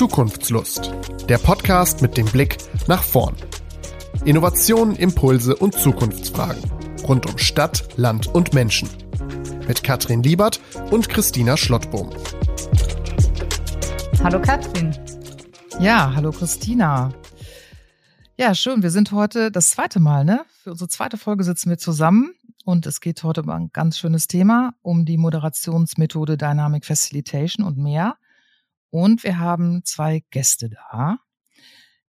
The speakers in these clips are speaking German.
Zukunftslust. Der Podcast mit dem Blick nach vorn. Innovationen, Impulse und Zukunftsfragen rund um Stadt, Land und Menschen. Mit Katrin Liebert und Christina Schlottbohm. Hallo Katrin. Ja, hallo Christina. Ja, schön. Wir sind heute das zweite Mal, ne? Für unsere zweite Folge sitzen wir zusammen und es geht heute um ein ganz schönes Thema, um die Moderationsmethode Dynamic Facilitation und mehr. Und wir haben zwei Gäste da.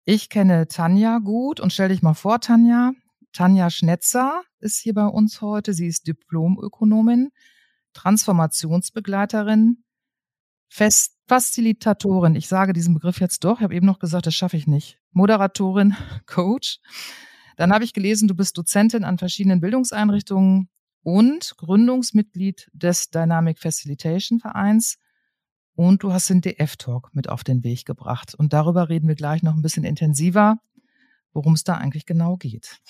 Ich kenne Tanja gut und stell dich mal vor, Tanja. Tanja Schnetzer ist hier bei uns heute. Sie ist Diplomökonomin, Transformationsbegleiterin, Fest Facilitatorin. Ich sage diesen Begriff jetzt doch. Ich habe eben noch gesagt, das schaffe ich nicht. Moderatorin, Coach. Dann habe ich gelesen, du bist Dozentin an verschiedenen Bildungseinrichtungen und Gründungsmitglied des Dynamic Facilitation Vereins. Und du hast den DF-Talk mit auf den Weg gebracht. Und darüber reden wir gleich noch ein bisschen intensiver, worum es da eigentlich genau geht.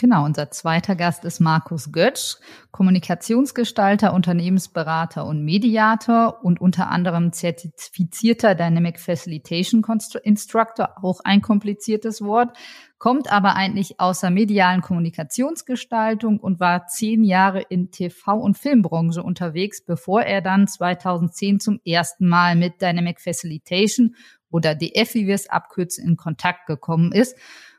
Genau, unser zweiter Gast ist Markus Götsch, Kommunikationsgestalter, Unternehmensberater und Mediator und unter anderem zertifizierter Dynamic Facilitation Instructor, auch ein kompliziertes Wort, kommt aber eigentlich aus der medialen Kommunikationsgestaltung und war zehn Jahre in TV- und Filmbranche unterwegs, bevor er dann 2010 zum ersten Mal mit Dynamic Facilitation oder DF, wie wir es abkürzen, in Kontakt gekommen ist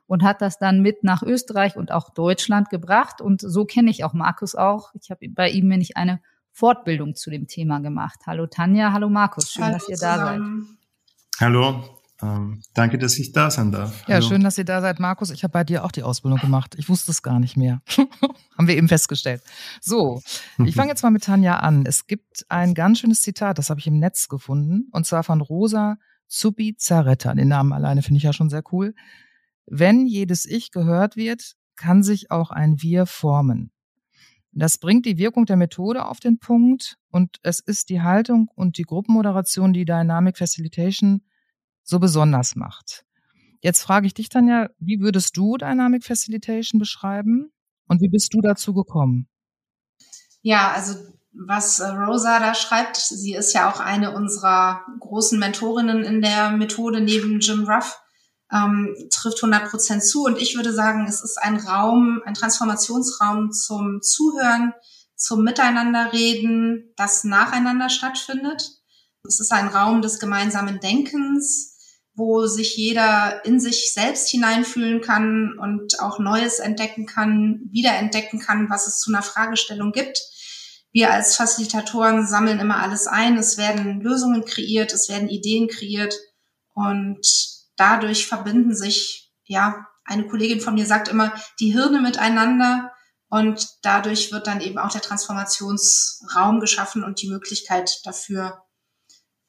und hat das dann mit nach Österreich und auch Deutschland gebracht. Und so kenne ich auch Markus auch. Ich habe bei ihm nämlich eine Fortbildung zu dem Thema gemacht. Hallo Tanja, hallo Markus, schön, hallo dass ihr zusammen. da seid. Hallo, ähm, danke, dass ich da sein darf. Ja, schön, dass ihr da seid, Markus. Ich habe bei dir auch die Ausbildung gemacht. Ich wusste es gar nicht mehr. Haben wir eben festgestellt. So, ich fange jetzt mal mit Tanja an. Es gibt ein ganz schönes Zitat, das habe ich im Netz gefunden, und zwar von Rosa Zubizarreta. Den Namen alleine finde ich ja schon sehr cool. Wenn jedes Ich gehört wird, kann sich auch ein Wir formen. Das bringt die Wirkung der Methode auf den Punkt und es ist die Haltung und die Gruppenmoderation, die Dynamic Facilitation so besonders macht. Jetzt frage ich dich, Tanja, wie würdest du Dynamic Facilitation beschreiben und wie bist du dazu gekommen? Ja, also was äh, Rosa da schreibt, sie ist ja auch eine unserer großen Mentorinnen in der Methode neben Jim Ruff ähm, trifft 100 Prozent zu. Und ich würde sagen, es ist ein Raum, ein Transformationsraum zum Zuhören, zum Miteinanderreden, das nacheinander stattfindet. Es ist ein Raum des gemeinsamen Denkens, wo sich jeder in sich selbst hineinfühlen kann und auch Neues entdecken kann, wiederentdecken kann, was es zu einer Fragestellung gibt. Wir als Facilitatoren sammeln immer alles ein. Es werden Lösungen kreiert, es werden Ideen kreiert und dadurch verbinden sich, ja, eine Kollegin von mir sagt immer, die Hirne miteinander und dadurch wird dann eben auch der Transformationsraum geschaffen und die Möglichkeit dafür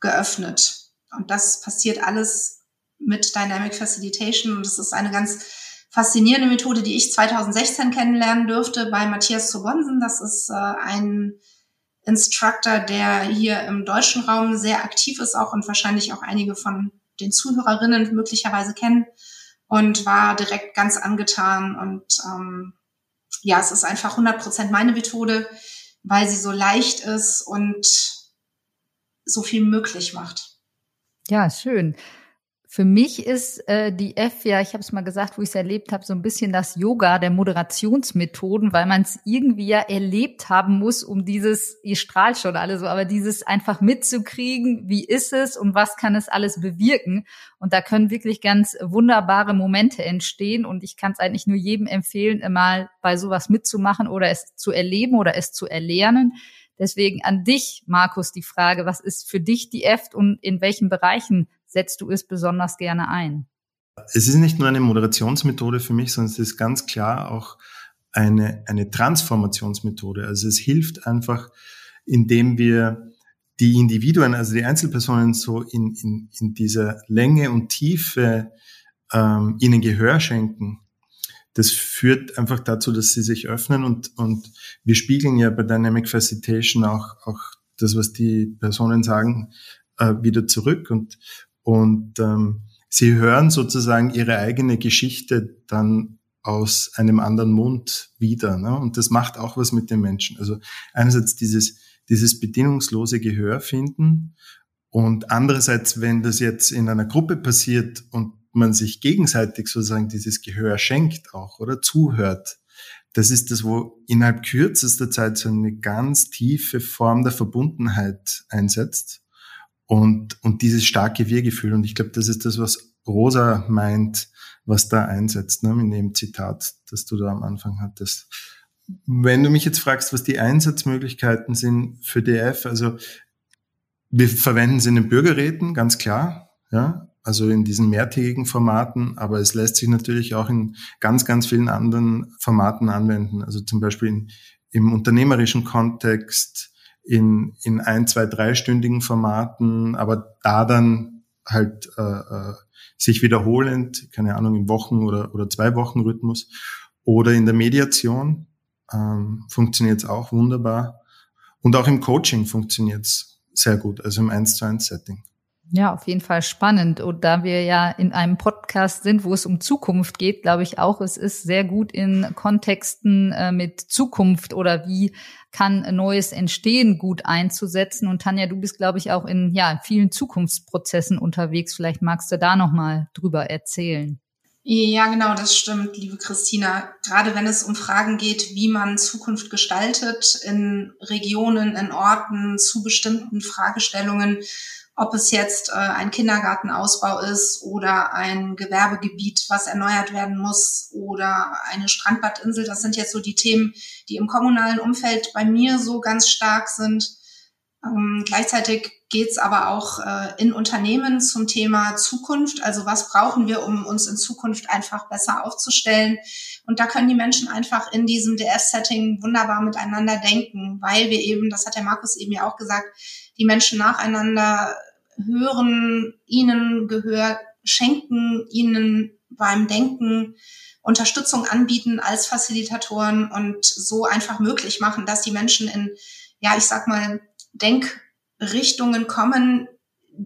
geöffnet. Und das passiert alles mit Dynamic Facilitation und es ist eine ganz faszinierende Methode, die ich 2016 kennenlernen durfte bei Matthias Zobonsen. Das ist äh, ein Instructor, der hier im deutschen Raum sehr aktiv ist auch und wahrscheinlich auch einige von den Zuhörerinnen möglicherweise kennen und war direkt ganz angetan. Und ähm, ja, es ist einfach 100 Prozent meine Methode, weil sie so leicht ist und so viel möglich macht. Ja, schön. Für mich ist äh, die F, ja, ich habe es mal gesagt, wo ich es erlebt habe, so ein bisschen das Yoga der Moderationsmethoden, weil man es irgendwie ja erlebt haben muss, um dieses, ihr strahlt schon alle so, aber dieses einfach mitzukriegen, wie ist es und was kann es alles bewirken. Und da können wirklich ganz wunderbare Momente entstehen. Und ich kann es eigentlich nur jedem empfehlen, mal bei sowas mitzumachen oder es zu erleben oder es zu erlernen. Deswegen an dich, Markus, die Frage, was ist für dich die EFT und in welchen Bereichen setzt du es besonders gerne ein? Es ist nicht nur eine Moderationsmethode für mich, sondern es ist ganz klar auch eine, eine Transformationsmethode. Also es hilft einfach, indem wir die Individuen, also die Einzelpersonen so in, in, in dieser Länge und Tiefe ähm, ihnen Gehör schenken. Das führt einfach dazu, dass sie sich öffnen und, und wir spiegeln ja bei Dynamic Facilitation auch, auch das, was die Personen sagen, äh, wieder zurück und, und ähm, sie hören sozusagen ihre eigene Geschichte dann aus einem anderen Mund wieder. Ne? Und das macht auch was mit den Menschen. Also einerseits dieses, dieses bedingungslose Gehör finden Und andererseits, wenn das jetzt in einer Gruppe passiert und man sich gegenseitig sozusagen dieses Gehör schenkt auch oder zuhört, das ist das, wo innerhalb kürzester Zeit so eine ganz tiefe Form der Verbundenheit einsetzt und, und dieses starke Wir-Gefühl. Und ich glaube, das ist das, was Rosa meint, was da einsetzt, ne, in dem Zitat, das du da am Anfang hattest. Wenn du mich jetzt fragst, was die Einsatzmöglichkeiten sind für DF, also wir verwenden sie in den Bürgerräten, ganz klar, ja, also in diesen mehrtägigen Formaten, aber es lässt sich natürlich auch in ganz, ganz vielen anderen Formaten anwenden. Also zum Beispiel in, im unternehmerischen Kontext, in, in ein, zwei, dreistündigen Formaten, aber da dann halt äh, äh, sich wiederholend, keine Ahnung, im Wochen- oder, oder zwei Wochen Rhythmus oder in der Mediation ähm, funktioniert es auch wunderbar. Und auch im Coaching funktioniert es sehr gut, also im 1 zu 1 Setting. Ja, auf jeden Fall spannend. Und da wir ja in einem Podcast sind, wo es um Zukunft geht, glaube ich auch, es ist sehr gut in Kontexten äh, mit Zukunft oder wie kann Neues entstehen, gut einzusetzen. Und Tanja, du bist, glaube ich, auch in ja, vielen Zukunftsprozessen unterwegs. Vielleicht magst du da nochmal drüber erzählen. Ja, genau, das stimmt, liebe Christina. Gerade wenn es um Fragen geht, wie man Zukunft gestaltet in Regionen, in Orten, zu bestimmten Fragestellungen, ob es jetzt äh, ein Kindergartenausbau ist oder ein Gewerbegebiet, was erneuert werden muss oder eine Strandbadinsel. Das sind jetzt so die Themen, die im kommunalen Umfeld bei mir so ganz stark sind. Ähm, gleichzeitig geht es aber auch äh, in Unternehmen zum Thema Zukunft. Also was brauchen wir, um uns in Zukunft einfach besser aufzustellen? Und da können die Menschen einfach in diesem DF-Setting wunderbar miteinander denken, weil wir eben, das hat der Markus eben ja auch gesagt, die Menschen nacheinander hören, ihnen Gehör schenken, ihnen beim Denken Unterstützung anbieten als Facilitatoren und so einfach möglich machen, dass die Menschen in, ja, ich sag mal, Denkrichtungen kommen,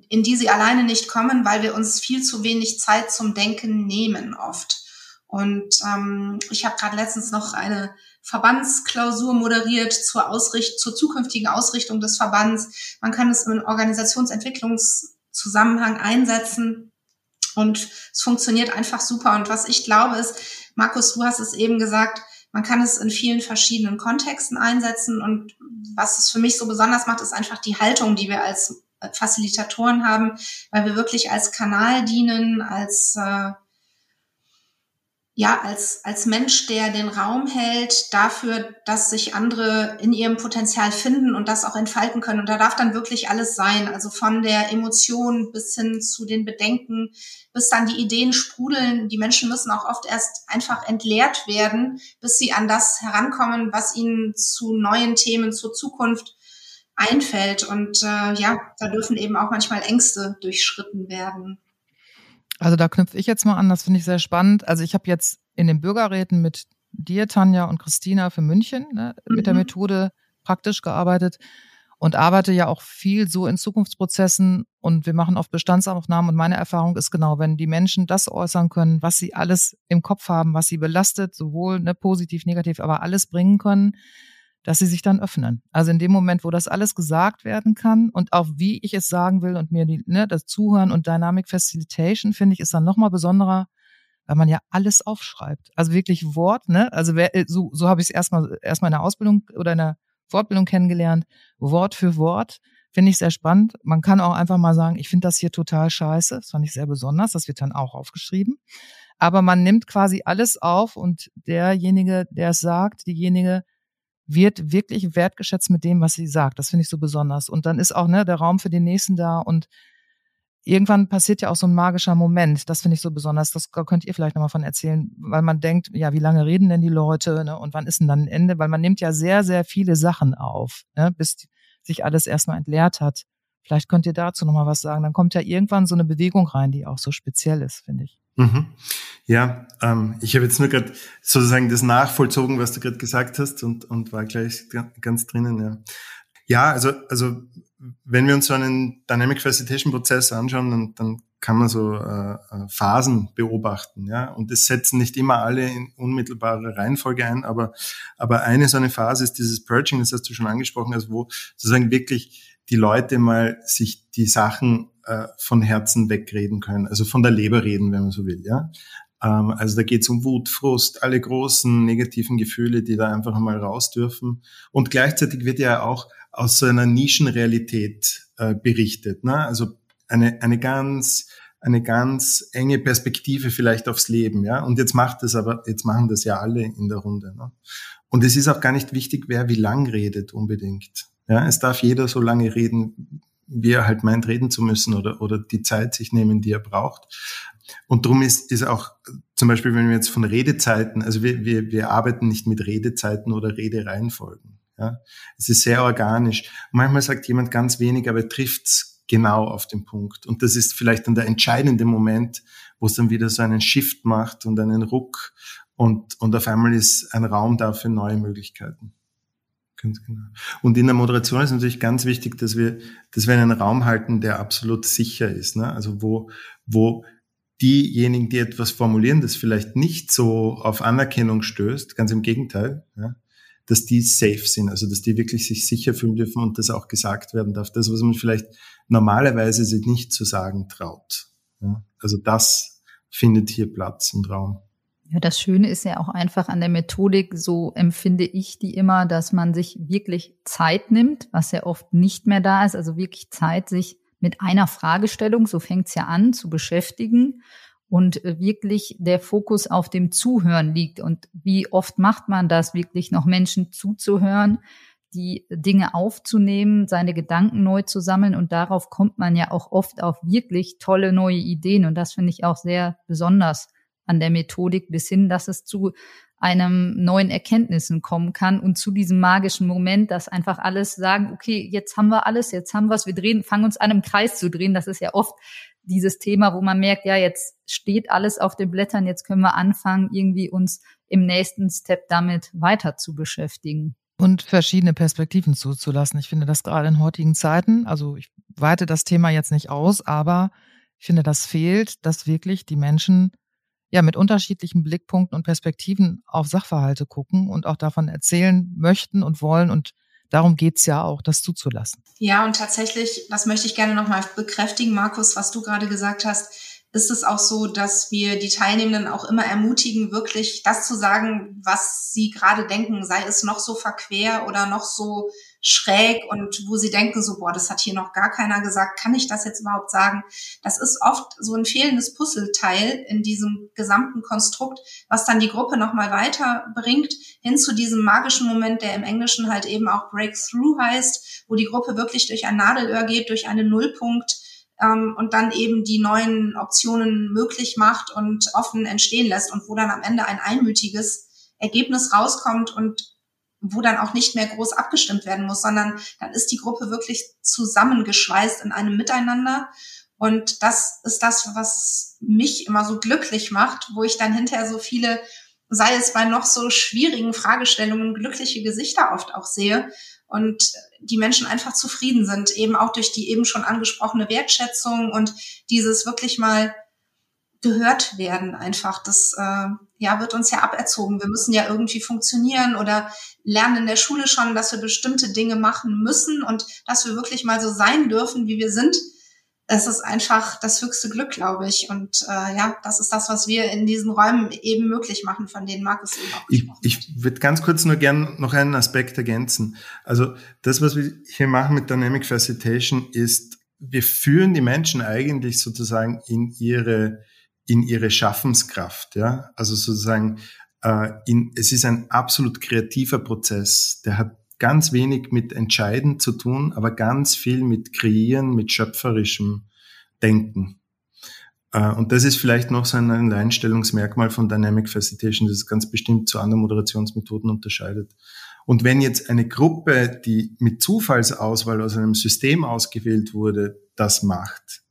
in die sie alleine nicht kommen, weil wir uns viel zu wenig Zeit zum Denken nehmen oft. Und ähm, ich habe gerade letztens noch eine Verbandsklausur moderiert zur, Ausricht zur zukünftigen Ausrichtung des Verbands. Man kann es im Organisationsentwicklungszusammenhang einsetzen und es funktioniert einfach super. Und was ich glaube ist, Markus, du hast es eben gesagt, man kann es in vielen verschiedenen Kontexten einsetzen. Und was es für mich so besonders macht, ist einfach die Haltung, die wir als Facilitatoren haben, weil wir wirklich als Kanal dienen, als äh, ja, als, als Mensch, der den Raum hält dafür, dass sich andere in ihrem Potenzial finden und das auch entfalten können. Und da darf dann wirklich alles sein. Also von der Emotion bis hin zu den Bedenken, bis dann die Ideen sprudeln. Die Menschen müssen auch oft erst einfach entleert werden, bis sie an das herankommen, was ihnen zu neuen Themen, zur Zukunft einfällt. Und äh, ja, da dürfen eben auch manchmal Ängste durchschritten werden. Also da knüpfe ich jetzt mal an, das finde ich sehr spannend. Also ich habe jetzt in den Bürgerräten mit dir, Tanja und Christina für München ne, mhm. mit der mhm. Methode praktisch gearbeitet und arbeite ja auch viel so in Zukunftsprozessen und wir machen oft Bestandsaufnahmen und meine Erfahrung ist genau, wenn die Menschen das äußern können, was sie alles im Kopf haben, was sie belastet, sowohl ne, positiv, negativ, aber alles bringen können, dass sie sich dann öffnen. Also in dem Moment, wo das alles gesagt werden kann und auch wie ich es sagen will und mir die, ne, das Zuhören und Dynamic Facilitation, finde ich, ist dann nochmal besonderer, weil man ja alles aufschreibt. Also wirklich Wort, ne? Also wer, äh, so, so habe ich es erstmal erstmal in der Ausbildung oder in der Fortbildung kennengelernt. Wort für Wort. Finde ich sehr spannend. Man kann auch einfach mal sagen, ich finde das hier total scheiße. Das fand ich sehr besonders. Das wird dann auch aufgeschrieben. Aber man nimmt quasi alles auf und derjenige, der es sagt, diejenige wird wirklich wertgeschätzt mit dem, was sie sagt. Das finde ich so besonders. Und dann ist auch ne, der Raum für den Nächsten da und irgendwann passiert ja auch so ein magischer Moment. Das finde ich so besonders. Das könnt ihr vielleicht nochmal von erzählen, weil man denkt, ja, wie lange reden denn die Leute ne? und wann ist denn dann ein Ende? Weil man nimmt ja sehr, sehr viele Sachen auf, ne? bis sich alles erstmal entleert hat. Vielleicht könnt ihr dazu nochmal was sagen. Dann kommt ja irgendwann so eine Bewegung rein, die auch so speziell ist, finde ich. Mhm. Ja, ähm, ich habe jetzt nur gerade sozusagen das nachvollzogen, was du gerade gesagt hast und, und war gleich ganz drinnen. Ja, ja also, also wenn wir uns so einen Dynamic Facilitation Prozess anschauen, dann, dann kann man so äh, äh, Phasen beobachten, ja. Und das setzen nicht immer alle in unmittelbare Reihenfolge ein, aber aber eine so eine Phase ist dieses Purging, das hast du schon angesprochen, also wo sozusagen wirklich die Leute mal sich die Sachen äh, von Herzen wegreden können, also von der Leber reden, wenn man so will, ja. Ähm, also da geht es um Wut, Frust, alle großen negativen Gefühle, die da einfach mal raus dürfen. Und gleichzeitig wird ja auch aus so einer Nischenrealität äh, berichtet, ne? Also eine, eine ganz eine ganz enge Perspektive vielleicht aufs Leben, ja. Und jetzt macht das aber, jetzt machen das ja alle in der Runde. Ne? Und es ist auch gar nicht wichtig, wer wie lang redet unbedingt. Ja, es darf jeder so lange reden, wie er halt meint, reden zu müssen oder, oder die Zeit sich nehmen, die er braucht. Und darum ist, ist auch zum Beispiel, wenn wir jetzt von Redezeiten, also wir, wir, wir arbeiten nicht mit Redezeiten oder Redereihenfolgen. Ja? Es ist sehr organisch. Manchmal sagt jemand ganz wenig, aber er trifft's genau auf den Punkt. Und das ist vielleicht dann der entscheidende Moment, wo es dann wieder so einen Shift macht und einen Ruck und, und auf einmal ist ein Raum da für neue Möglichkeiten. Ganz genau. Und in der Moderation ist natürlich ganz wichtig, dass wir, dass wir einen Raum halten, der absolut sicher ist. Ne? Also wo, wo diejenigen, die etwas formulieren, das vielleicht nicht so auf Anerkennung stößt, ganz im Gegenteil, ja, dass die safe sind, also dass die wirklich sich sicher fühlen dürfen und das auch gesagt werden darf. Das, was man vielleicht normalerweise sich nicht zu sagen traut. Ja, also das findet hier Platz und Raum. Ja, das Schöne ist ja auch einfach an der Methodik, so empfinde ich die immer, dass man sich wirklich Zeit nimmt, was ja oft nicht mehr da ist, also wirklich Zeit, sich mit einer Fragestellung, so fängt's ja an, zu beschäftigen und äh, wirklich der Fokus auf dem Zuhören liegt. Und wie oft macht man das, wirklich noch Menschen zuzuhören, die Dinge aufzunehmen, seine Gedanken neu zu sammeln? Und darauf kommt man ja auch oft auf wirklich tolle neue Ideen. Und das finde ich auch sehr besonders an der Methodik bis hin, dass es zu einem neuen Erkenntnissen kommen kann und zu diesem magischen Moment, dass einfach alles sagen, okay, jetzt haben wir alles, jetzt haben wir es, wir drehen, fangen uns an im Kreis zu drehen. Das ist ja oft dieses Thema, wo man merkt, ja, jetzt steht alles auf den Blättern, jetzt können wir anfangen, irgendwie uns im nächsten Step damit weiter zu beschäftigen. Und verschiedene Perspektiven zuzulassen. Ich finde das gerade in heutigen Zeiten, also ich weite das Thema jetzt nicht aus, aber ich finde, das fehlt, dass wirklich die Menschen ja mit unterschiedlichen Blickpunkten und Perspektiven auf Sachverhalte gucken und auch davon erzählen möchten und wollen. Und darum geht's ja auch, das zuzulassen. Ja, und tatsächlich, das möchte ich gerne nochmal bekräftigen, Markus, was du gerade gesagt hast, ist es auch so, dass wir die Teilnehmenden auch immer ermutigen, wirklich das zu sagen, was sie gerade denken, sei es noch so verquer oder noch so schräg und wo sie denken so, boah, das hat hier noch gar keiner gesagt, kann ich das jetzt überhaupt sagen? Das ist oft so ein fehlendes Puzzleteil in diesem gesamten Konstrukt, was dann die Gruppe nochmal weiterbringt, hin zu diesem magischen Moment, der im Englischen halt eben auch Breakthrough heißt, wo die Gruppe wirklich durch ein Nadelöhr geht, durch einen Nullpunkt, ähm, und dann eben die neuen Optionen möglich macht und offen entstehen lässt und wo dann am Ende ein einmütiges Ergebnis rauskommt und wo dann auch nicht mehr groß abgestimmt werden muss, sondern dann ist die Gruppe wirklich zusammengeschweißt in einem Miteinander. Und das ist das, was mich immer so glücklich macht, wo ich dann hinterher so viele, sei es bei noch so schwierigen Fragestellungen, glückliche Gesichter oft auch sehe und die Menschen einfach zufrieden sind, eben auch durch die eben schon angesprochene Wertschätzung und dieses wirklich mal gehört werden einfach. Das äh, ja wird uns ja aberzogen. Wir müssen ja irgendwie funktionieren oder lernen in der Schule schon, dass wir bestimmte Dinge machen müssen und dass wir wirklich mal so sein dürfen, wie wir sind es ist einfach das höchste Glück, glaube ich. Und äh, ja, das ist das, was wir in diesen Räumen eben möglich machen, von denen Markus eben auch Ich, ich würde ganz kurz nur gern noch einen Aspekt ergänzen. Also das, was wir hier machen mit Dynamic Facilitation, ist, wir führen die Menschen eigentlich sozusagen in ihre in ihre Schaffenskraft. Ja, also sozusagen, äh, in, es ist ein absolut kreativer Prozess. Der hat ganz wenig mit Entscheiden zu tun, aber ganz viel mit Kreieren, mit schöpferischem Denken. Äh, und das ist vielleicht noch so ein Alleinstellungsmerkmal von Dynamic Facilitation, das ganz bestimmt zu anderen Moderationsmethoden unterscheidet. Und wenn jetzt eine Gruppe, die mit Zufallsauswahl aus einem System ausgewählt wurde, das macht,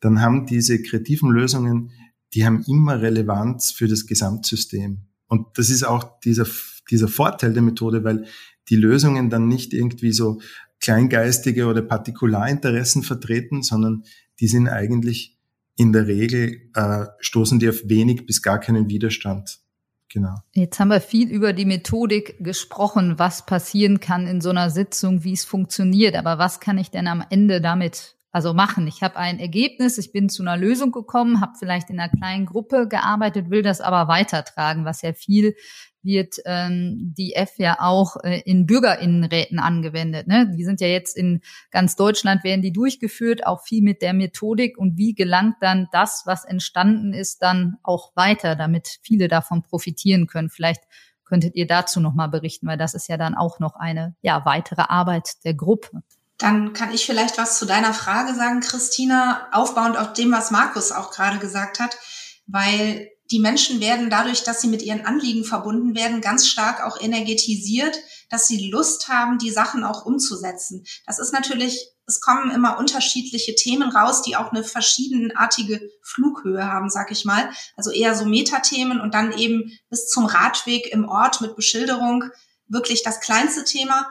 dann haben diese kreativen Lösungen, die haben immer Relevanz für das Gesamtsystem. Und das ist auch dieser, dieser Vorteil der Methode, weil die Lösungen dann nicht irgendwie so kleingeistige oder Partikularinteressen vertreten, sondern die sind eigentlich in der Regel, äh, stoßen die auf wenig bis gar keinen Widerstand. genau. Jetzt haben wir viel über die Methodik gesprochen, was passieren kann in so einer Sitzung, wie es funktioniert. Aber was kann ich denn am Ende damit also machen? Ich habe ein Ergebnis, ich bin zu einer Lösung gekommen, habe vielleicht in einer kleinen Gruppe gearbeitet, will das aber weitertragen, was ja viel wird ähm, die F ja auch äh, in Bürgerinnenräten angewendet. Ne? Die sind ja jetzt in ganz Deutschland, werden die durchgeführt, auch viel mit der Methodik und wie gelangt dann das, was entstanden ist, dann auch weiter, damit viele davon profitieren können. Vielleicht könntet ihr dazu nochmal berichten, weil das ist ja dann auch noch eine ja, weitere Arbeit der Gruppe. Dann kann ich vielleicht was zu deiner Frage sagen, Christina, aufbauend auf dem, was Markus auch gerade gesagt hat, weil die Menschen werden dadurch, dass sie mit ihren Anliegen verbunden werden, ganz stark auch energetisiert, dass sie Lust haben, die Sachen auch umzusetzen. Das ist natürlich, es kommen immer unterschiedliche Themen raus, die auch eine verschiedenartige Flughöhe haben, sag ich mal. Also eher so Metathemen und dann eben bis zum Radweg im Ort mit Beschilderung wirklich das kleinste Thema.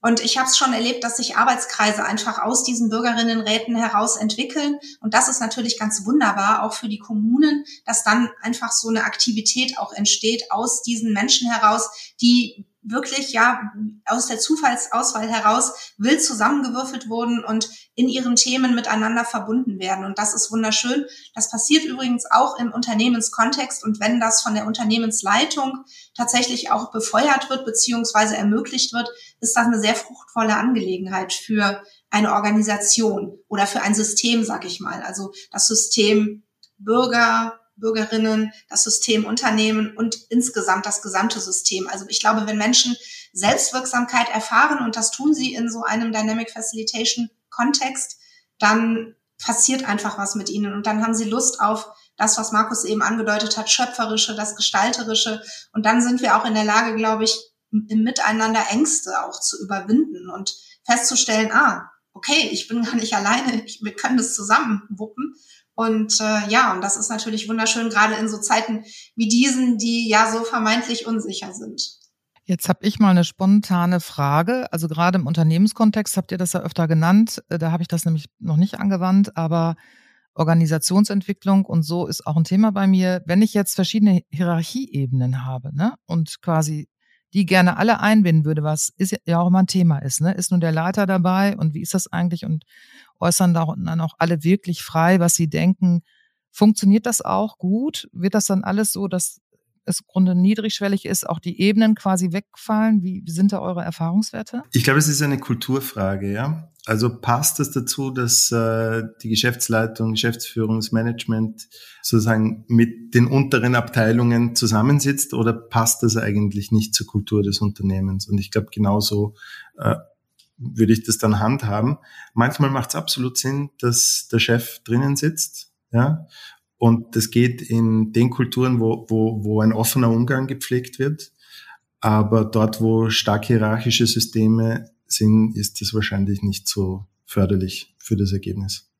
Und ich habe es schon erlebt, dass sich Arbeitskreise einfach aus diesen Bürgerinnenräten heraus entwickeln. Und das ist natürlich ganz wunderbar, auch für die Kommunen, dass dann einfach so eine Aktivität auch entsteht aus diesen Menschen heraus, die wirklich ja aus der Zufallsauswahl heraus wild zusammengewürfelt wurden und in ihren Themen miteinander verbunden werden. Und das ist wunderschön. Das passiert übrigens auch im Unternehmenskontext. Und wenn das von der Unternehmensleitung tatsächlich auch befeuert wird beziehungsweise ermöglicht wird, ist das eine sehr fruchtvolle Angelegenheit für eine Organisation oder für ein System, sag ich mal. Also das System Bürger, Bürgerinnen, das System Unternehmen und insgesamt das gesamte System. Also ich glaube, wenn Menschen Selbstwirksamkeit erfahren, und das tun sie in so einem Dynamic Facilitation Kontext, dann passiert einfach was mit ihnen und dann haben sie Lust auf das, was Markus eben angedeutet hat, schöpferische, das gestalterische. Und dann sind wir auch in der Lage, glaube ich, im Miteinander Ängste auch zu überwinden und festzustellen, ah, okay, ich bin gar nicht alleine, wir können das zusammen wuppen. Und äh, ja, und das ist natürlich wunderschön, gerade in so Zeiten wie diesen, die ja so vermeintlich unsicher sind. Jetzt habe ich mal eine spontane Frage. Also gerade im Unternehmenskontext habt ihr das ja öfter genannt. Äh, da habe ich das nämlich noch nicht angewandt, aber Organisationsentwicklung und so ist auch ein Thema bei mir. Wenn ich jetzt verschiedene Hierarchieebenen habe ne, und quasi die gerne alle einbinden würde, was ist ja auch immer ein Thema ist. Ne? Ist nun der Leiter dabei und wie ist das eigentlich? Und äußern dann auch alle wirklich frei, was sie denken. Funktioniert das auch gut? Wird das dann alles so, dass es im Grunde niedrigschwellig ist, auch die Ebenen quasi wegfallen? Wie, sind da eure Erfahrungswerte? Ich glaube, es ist eine Kulturfrage, ja. Also passt es dazu, dass äh, die Geschäftsleitung, Geschäftsführungsmanagement sozusagen mit den unteren Abteilungen zusammensitzt oder passt das eigentlich nicht zur Kultur des Unternehmens? Und ich glaube, genauso äh, würde ich das dann handhaben. Manchmal macht es absolut Sinn, dass der Chef drinnen sitzt, ja, und das geht in den Kulturen, wo, wo, wo ein offener Umgang gepflegt wird. Aber dort, wo stark hierarchische Systeme sind, ist das wahrscheinlich nicht so förderlich für das Ergebnis.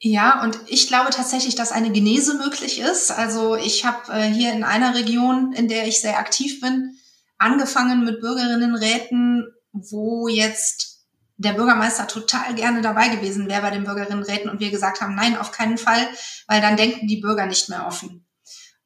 Ja, und ich glaube tatsächlich, dass eine Genese möglich ist. Also ich habe äh, hier in einer Region, in der ich sehr aktiv bin, angefangen mit Bürgerinnenräten wo jetzt der Bürgermeister total gerne dabei gewesen wäre bei den Bürgerinnenräten und wir gesagt haben, nein, auf keinen Fall, weil dann denken die Bürger nicht mehr offen.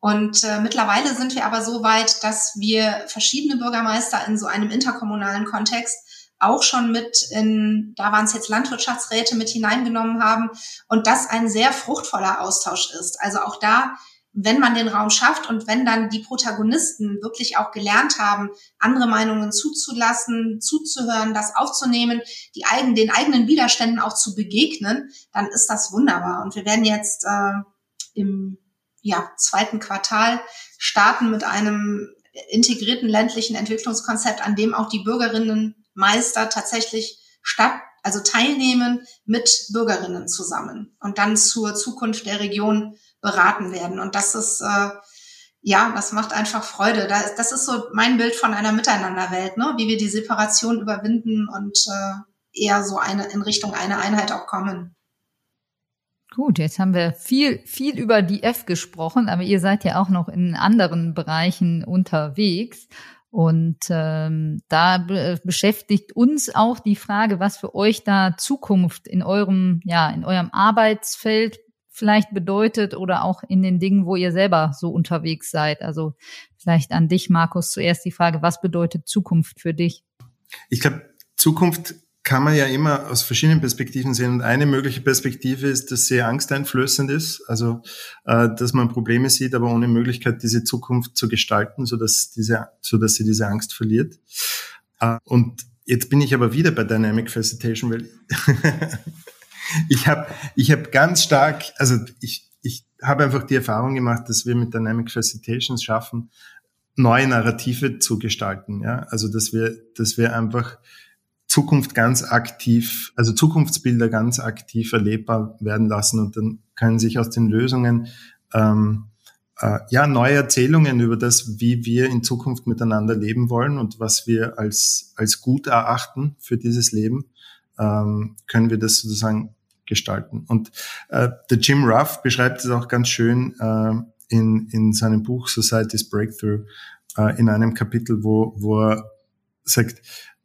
Und äh, mittlerweile sind wir aber so weit, dass wir verschiedene Bürgermeister in so einem interkommunalen Kontext auch schon mit in, da waren es jetzt Landwirtschaftsräte mit hineingenommen haben und das ein sehr fruchtvoller Austausch ist. Also auch da wenn man den Raum schafft und wenn dann die Protagonisten wirklich auch gelernt haben, andere Meinungen zuzulassen, zuzuhören, das aufzunehmen, die eigen, den eigenen Widerständen auch zu begegnen, dann ist das wunderbar. Und wir werden jetzt äh, im ja, zweiten Quartal starten mit einem integrierten ländlichen Entwicklungskonzept, an dem auch die Bürgerinnenmeister tatsächlich statt, also teilnehmen mit Bürgerinnen zusammen und dann zur Zukunft der Region beraten werden. Und das ist, äh, ja, das macht einfach Freude. Das, das ist so mein Bild von einer Miteinanderwelt, ne? wie wir die Separation überwinden und äh, eher so eine in Richtung einer Einheit auch kommen. Gut, jetzt haben wir viel, viel über die F gesprochen, aber ihr seid ja auch noch in anderen Bereichen unterwegs. Und ähm, da be beschäftigt uns auch die Frage, was für euch da Zukunft in eurem, ja, in eurem Arbeitsfeld vielleicht bedeutet oder auch in den Dingen, wo ihr selber so unterwegs seid. Also vielleicht an dich, Markus, zuerst die Frage, was bedeutet Zukunft für dich? Ich glaube, Zukunft kann man ja immer aus verschiedenen Perspektiven sehen. Und eine mögliche Perspektive ist, dass sie angsteinflößend ist, also äh, dass man Probleme sieht, aber ohne Möglichkeit, diese Zukunft zu gestalten, so dass diese, so dass sie diese Angst verliert. Äh, und jetzt bin ich aber wieder bei Dynamic Facilitation, weil ich habe ich hab ganz stark, also ich, ich habe einfach die Erfahrung gemacht, dass wir mit Dynamic Facilitations schaffen, neue Narrative zu gestalten. Ja, also dass wir, dass wir einfach Zukunft ganz aktiv, also Zukunftsbilder ganz aktiv erlebbar werden lassen und dann können sich aus den Lösungen ähm, äh, ja neue Erzählungen über das, wie wir in Zukunft miteinander leben wollen und was wir als als gut erachten für dieses Leben, ähm, können wir das sozusagen gestalten. Und äh, der Jim Ruff beschreibt es auch ganz schön äh, in in seinem Buch Society's Breakthrough äh, in einem Kapitel, wo wo er sagt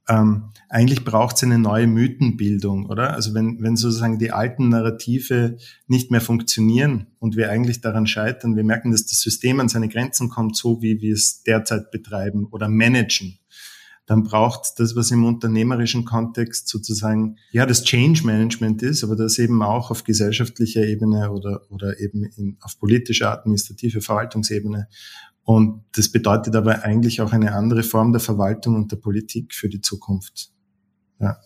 ähm, eigentlich braucht es eine neue Mythenbildung, oder? Also wenn, wenn sozusagen die alten Narrative nicht mehr funktionieren und wir eigentlich daran scheitern, wir merken, dass das System an seine Grenzen kommt, so wie wir es derzeit betreiben oder managen, dann braucht das, was im unternehmerischen Kontext sozusagen, ja, das Change Management ist, aber das eben auch auf gesellschaftlicher Ebene oder, oder eben in, auf politischer, administrative Verwaltungsebene und das bedeutet aber eigentlich auch eine andere Form der Verwaltung und der Politik für die Zukunft. Ja.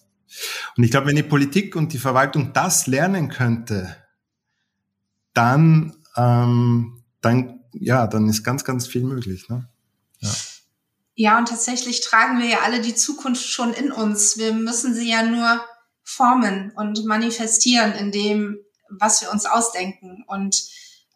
Und ich glaube, wenn die Politik und die Verwaltung das lernen könnte, dann, ähm, dann, ja, dann ist ganz, ganz viel möglich. Ne? Ja. Ja, und tatsächlich tragen wir ja alle die Zukunft schon in uns. Wir müssen sie ja nur formen und manifestieren in dem, was wir uns ausdenken. Und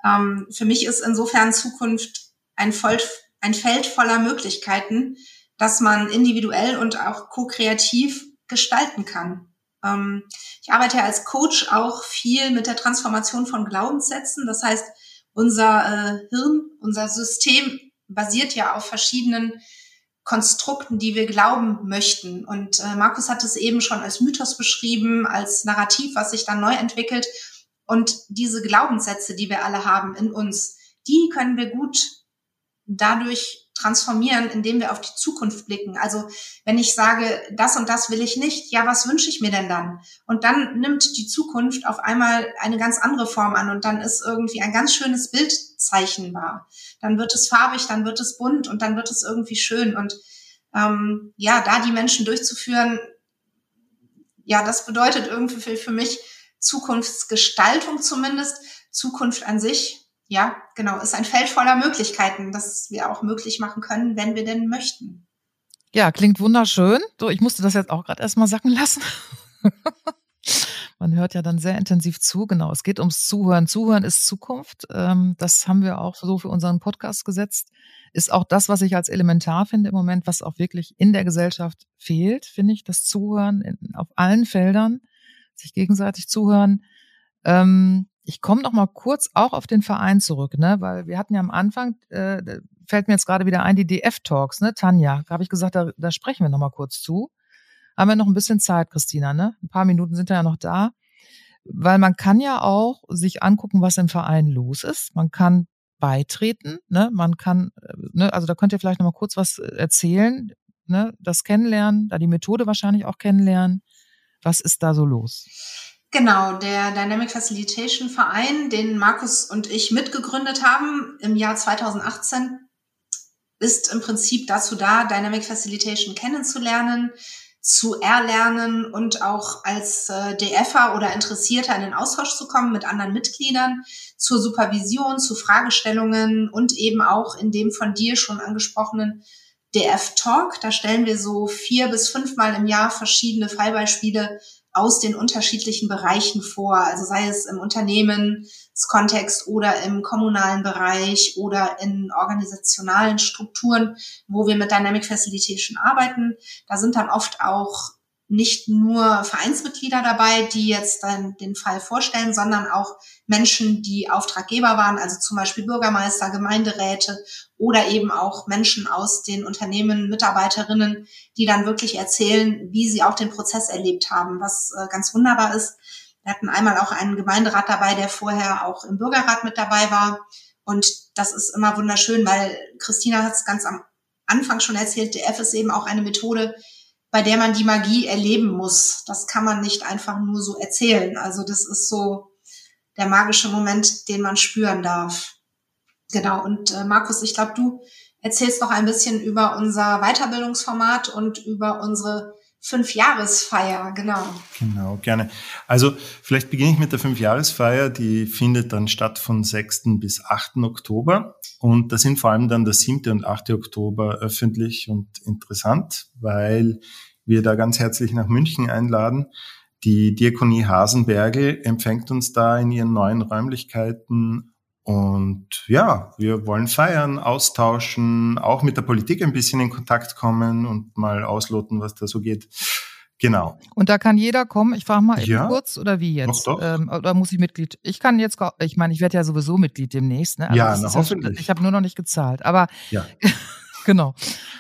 ähm, für mich ist insofern Zukunft ein, voll, ein Feld voller Möglichkeiten, dass man individuell und auch ko-kreativ gestalten kann. Ähm, ich arbeite ja als Coach auch viel mit der Transformation von Glaubenssätzen. Das heißt, unser äh, Hirn, unser System basiert ja auf verschiedenen Konstrukten, die wir glauben möchten. Und äh, Markus hat es eben schon als Mythos beschrieben, als Narrativ, was sich dann neu entwickelt. Und diese Glaubenssätze, die wir alle haben in uns, die können wir gut dadurch transformieren, indem wir auf die Zukunft blicken. Also wenn ich sage, das und das will ich nicht, ja, was wünsche ich mir denn dann? Und dann nimmt die Zukunft auf einmal eine ganz andere Form an und dann ist irgendwie ein ganz schönes Bild zeichenbar. Dann wird es farbig, dann wird es bunt und dann wird es irgendwie schön. Und ähm, ja, da die Menschen durchzuführen, ja, das bedeutet irgendwie für, für mich Zukunftsgestaltung zumindest, Zukunft an sich ja, genau, ist ein Feld voller Möglichkeiten, das wir auch möglich machen können, wenn wir denn möchten. Ja, klingt wunderschön. So, ich musste das jetzt auch gerade erstmal sacken lassen. Man hört ja dann sehr intensiv zu. Genau, es geht ums Zuhören. Zuhören ist Zukunft. Ähm, das haben wir auch so für unseren Podcast gesetzt. Ist auch das, was ich als elementar finde im Moment, was auch wirklich in der Gesellschaft fehlt, finde ich, das Zuhören in, auf allen Feldern, sich gegenseitig zuhören. Ähm, ich komme noch mal kurz auch auf den Verein zurück, ne, weil wir hatten ja am Anfang, äh, fällt mir jetzt gerade wieder ein, die DF-Talks, ne, Tanja, da habe ich gesagt, da, da sprechen wir noch mal kurz zu. Haben wir noch ein bisschen Zeit, Christina, ne? Ein paar Minuten sind ja noch da. Weil man kann ja auch sich angucken, was im Verein los ist. Man kann beitreten, ne? Man kann, äh, ne, also da könnt ihr vielleicht noch mal kurz was erzählen, ne? Das kennenlernen, da die Methode wahrscheinlich auch kennenlernen. Was ist da so los? Genau, der Dynamic Facilitation Verein, den Markus und ich mitgegründet haben im Jahr 2018, ist im Prinzip dazu da, Dynamic Facilitation kennenzulernen, zu erlernen und auch als äh, DFer oder Interessierter in den Austausch zu kommen mit anderen Mitgliedern zur Supervision, zu Fragestellungen und eben auch in dem von dir schon angesprochenen DF Talk. Da stellen wir so vier bis fünfmal im Jahr verschiedene Fallbeispiele aus den unterschiedlichen Bereichen vor, also sei es im Unternehmenskontext oder im kommunalen Bereich oder in organisationalen Strukturen, wo wir mit Dynamic Facilitation arbeiten. Da sind dann oft auch nicht nur Vereinsmitglieder dabei, die jetzt dann den Fall vorstellen, sondern auch Menschen, die Auftraggeber waren, also zum Beispiel Bürgermeister, Gemeinderäte oder eben auch Menschen aus den Unternehmen, Mitarbeiterinnen, die dann wirklich erzählen, wie sie auch den Prozess erlebt haben, was äh, ganz wunderbar ist. Wir hatten einmal auch einen Gemeinderat dabei, der vorher auch im Bürgerrat mit dabei war. Und das ist immer wunderschön, weil Christina hat es ganz am Anfang schon erzählt, DF ist eben auch eine Methode, bei der man die Magie erleben muss. Das kann man nicht einfach nur so erzählen. Also das ist so der magische Moment, den man spüren darf. Genau. Und äh, Markus, ich glaube, du erzählst noch ein bisschen über unser Weiterbildungsformat und über unsere Fünfjahresfeier, genau. Genau, gerne. Also vielleicht beginne ich mit der Fünfjahresfeier, die findet dann statt von 6. bis 8. Oktober. Und da sind vor allem dann der 7. und 8. Oktober öffentlich und interessant, weil wir da ganz herzlich nach München einladen. Die Diakonie Hasenbergel empfängt uns da in ihren neuen Räumlichkeiten und ja, wir wollen feiern, austauschen, auch mit der Politik ein bisschen in Kontakt kommen und mal ausloten, was da so geht. Genau. Und da kann jeder kommen. Ich frage mal ja, kurz oder wie jetzt? Doch, doch. Ähm, oder muss ich Mitglied? Ich kann jetzt, ich meine, ich werde ja sowieso Mitglied demnächst. Ne? Also ja, na, hoffentlich. Ja, ich habe nur noch nicht gezahlt. Aber ja. genau.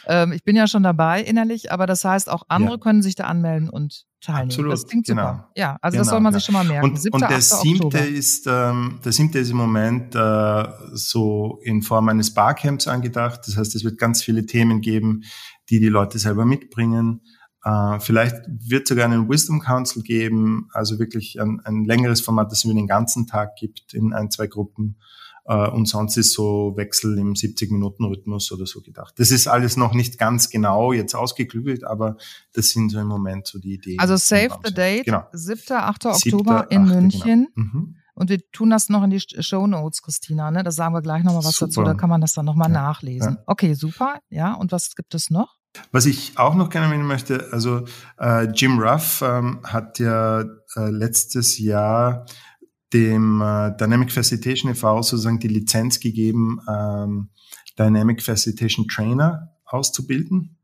Ähm, ich bin ja schon dabei innerlich, aber das heißt, auch andere ja. können sich da anmelden und teilnehmen. Absolut. Das klingt genau. super. Ja, also genau, das soll man ja. sich schon mal merken. Und, 7. und der siebte ist, ähm, der siebte ist im Moment äh, so in Form eines Barcamps angedacht. Das heißt, es wird ganz viele Themen geben, die die Leute selber mitbringen. Äh, vielleicht wird sogar einen Wisdom Council geben, also wirklich ein, ein längeres Format, das es über den ganzen Tag gibt in ein, zwei Gruppen. Äh, und sonst ist so Wechsel im 70-Minuten-Rhythmus oder so gedacht. Das ist alles noch nicht ganz genau jetzt ausgeklügelt, aber das sind so im Moment so die Ideen. Also Save the Date, genau. 7. 8. Oktober 7. in 8. Genau. München. Genau. Mhm. Und wir tun das noch in die Show Notes, Christina. Ne? Da sagen wir gleich nochmal was super. dazu. Da kann man das dann nochmal ja. nachlesen. Ja. Okay, super. Ja, und was gibt es noch? Was ich auch noch gerne erwähnen möchte, also äh, Jim Ruff ähm, hat ja äh, letztes Jahr dem äh, Dynamic Facilitation e.V. sozusagen die Lizenz gegeben, ähm, Dynamic Facilitation Trainer auszubilden.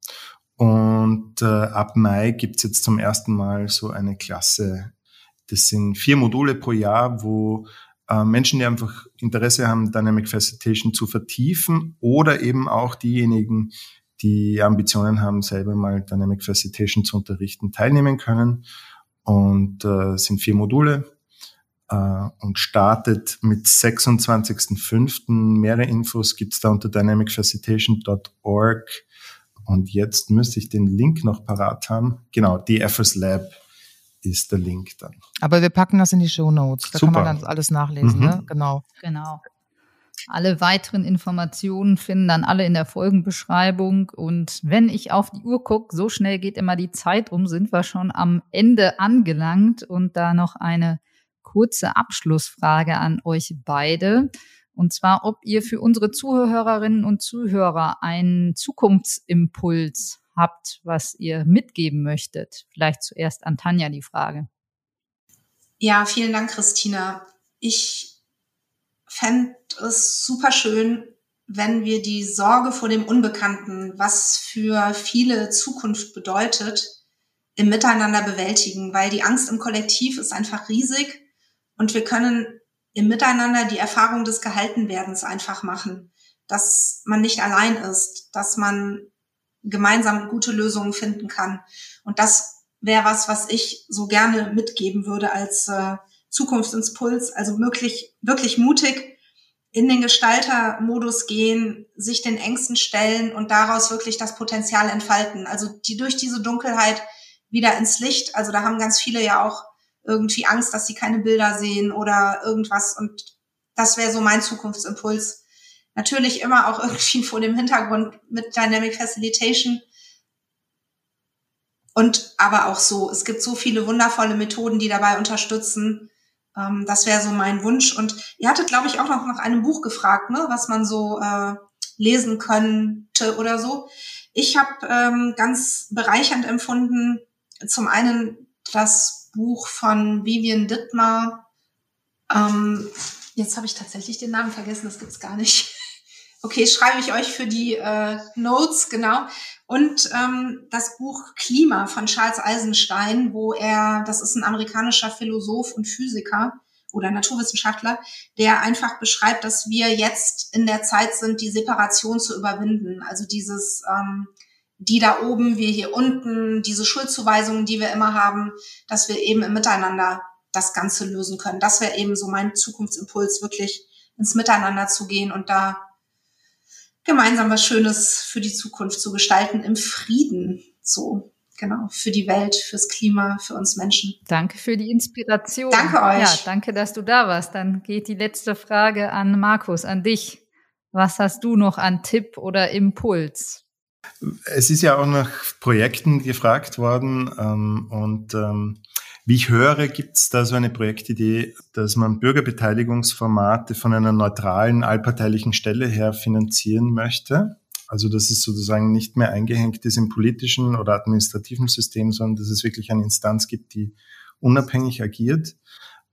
Und äh, ab Mai gibt's jetzt zum ersten Mal so eine Klasse. Das sind vier Module pro Jahr, wo äh, Menschen, die einfach Interesse haben, Dynamic Facilitation zu vertiefen oder eben auch diejenigen, die Ambitionen haben, selber mal Dynamic Facilitation zu unterrichten, teilnehmen können. Und äh, sind vier Module und startet mit 26.05. Mehrere Infos gibt's da unter dynamicfacilitation.org. Und jetzt müsste ich den Link noch parat haben. Genau, die FS Lab ist der Link dann. Aber wir packen das in die Show Notes. Da Super. kann man dann alles nachlesen, mhm. ne? Genau. Genau. Alle weiteren Informationen finden dann alle in der Folgenbeschreibung. Und wenn ich auf die Uhr gucke, so schnell geht immer die Zeit um, sind wir schon am Ende angelangt und da noch eine kurze Abschlussfrage an euch beide. Und zwar, ob ihr für unsere Zuhörerinnen und Zuhörer einen Zukunftsimpuls habt, was ihr mitgeben möchtet. Vielleicht zuerst an Tanja die Frage. Ja, vielen Dank, Christina. Ich fände es super schön, wenn wir die Sorge vor dem Unbekannten, was für viele Zukunft bedeutet, im Miteinander bewältigen, weil die Angst im Kollektiv ist einfach riesig und wir können im Miteinander die Erfahrung des Gehaltenwerdens einfach machen, dass man nicht allein ist, dass man gemeinsam gute Lösungen finden kann. Und das wäre was, was ich so gerne mitgeben würde als äh, Zukunftsimpuls. Also wirklich, wirklich mutig in den Gestaltermodus gehen, sich den Ängsten stellen und daraus wirklich das Potenzial entfalten. Also die durch diese Dunkelheit wieder ins Licht. Also da haben ganz viele ja auch irgendwie Angst, dass sie keine Bilder sehen oder irgendwas. Und das wäre so mein Zukunftsimpuls. Natürlich immer auch irgendwie vor dem Hintergrund mit Dynamic Facilitation. Und aber auch so, es gibt so viele wundervolle Methoden, die dabei unterstützen. Ähm, das wäre so mein Wunsch. Und ihr hattet, glaube ich, auch noch nach einem Buch gefragt, ne, was man so äh, lesen könnte oder so. Ich habe ähm, ganz bereichernd empfunden, zum einen das Buch von Vivian Dittmar. Ähm, jetzt habe ich tatsächlich den Namen vergessen, das gibt's gar nicht. Okay, schreibe ich euch für die äh, Notes, genau. Und ähm, das Buch Klima von Charles Eisenstein, wo er, das ist ein amerikanischer Philosoph und Physiker oder Naturwissenschaftler, der einfach beschreibt, dass wir jetzt in der Zeit sind, die Separation zu überwinden. Also dieses ähm, die da oben, wir hier unten, diese Schuldzuweisungen, die wir immer haben, dass wir eben im Miteinander das Ganze lösen können. Das wäre eben so mein Zukunftsimpuls, wirklich ins Miteinander zu gehen und da gemeinsam was Schönes für die Zukunft zu gestalten im Frieden. So, genau, für die Welt, fürs Klima, für uns Menschen. Danke für die Inspiration. Danke euch. Ja, danke, dass du da warst. Dann geht die letzte Frage an Markus, an dich. Was hast du noch an Tipp oder Impuls? Es ist ja auch nach Projekten gefragt worden ähm, und ähm, wie ich höre, gibt es da so eine Projektidee, dass man Bürgerbeteiligungsformate von einer neutralen, allparteilichen Stelle her finanzieren möchte. Also dass es sozusagen nicht mehr eingehängt ist im politischen oder administrativen System, sondern dass es wirklich eine Instanz gibt, die unabhängig agiert.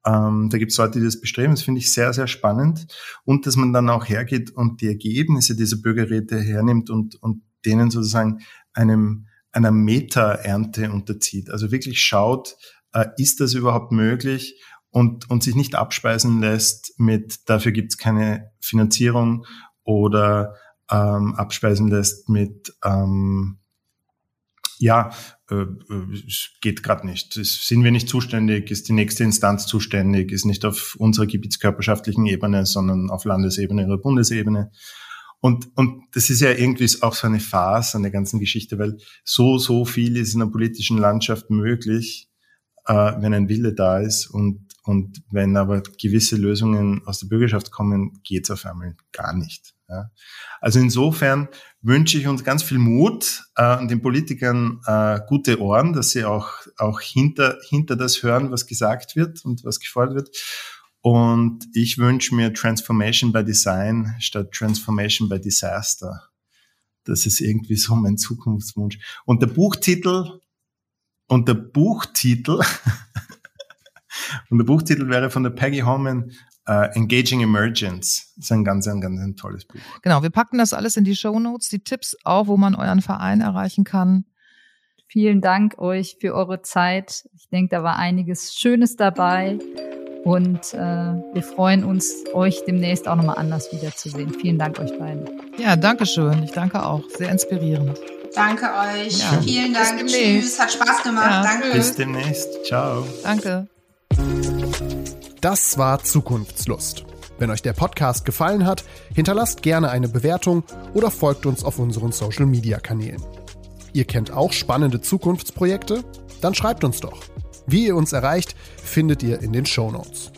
Ähm, da gibt es Leute, die das bestreben. Das finde ich sehr, sehr spannend. Und dass man dann auch hergeht und die Ergebnisse dieser Bürgerräte hernimmt und, und denen sozusagen einem, einer Meta-Ernte unterzieht. Also wirklich schaut, äh, ist das überhaupt möglich? Und, und sich nicht abspeisen lässt mit, dafür gibt es keine Finanzierung oder ähm, abspeisen lässt mit, ähm, ja, äh, äh geht gerade nicht. Sind wir nicht zuständig, ist die nächste Instanz zuständig, ist nicht auf unserer gebietskörperschaftlichen Ebene, sondern auf Landesebene oder Bundesebene. Und, und das ist ja irgendwie auch so eine Phase an der ganzen Geschichte, weil so, so viel ist in der politischen Landschaft möglich, äh, wenn ein Wille da ist und, und wenn aber gewisse Lösungen aus der Bürgerschaft kommen, geht's auf einmal gar nicht. Ja. Also insofern wünsche ich uns ganz viel Mut äh, und den Politikern äh, gute Ohren, dass sie auch, auch hinter, hinter das hören, was gesagt wird und was gefordert wird. Und ich wünsche mir Transformation by Design statt Transformation by Disaster. Das ist irgendwie so mein Zukunftswunsch. Und der Buchtitel, und der Buchtitel, und der Buchtitel wäre von der Peggy Holman Uh, Engaging Emergence ist ein ganz, ein ganz ein tolles Buch. Genau, wir packen das alles in die Show Notes, die Tipps auch, wo man euren Verein erreichen kann. Vielen Dank euch für eure Zeit. Ich denke, da war einiges Schönes dabei. Und äh, wir freuen uns, euch demnächst auch nochmal anders wiederzusehen. Vielen Dank euch beiden. Ja, danke schön. Ich danke auch. Sehr inspirierend. Danke euch. Ja. Vielen Dank. Tschüss. Hat Spaß gemacht. Ja, danke. Bis demnächst. Ciao. Danke. Das war Zukunftslust. Wenn euch der Podcast gefallen hat, hinterlasst gerne eine Bewertung oder folgt uns auf unseren Social-Media-Kanälen. Ihr kennt auch spannende Zukunftsprojekte? Dann schreibt uns doch. Wie ihr uns erreicht, findet ihr in den Show Notes.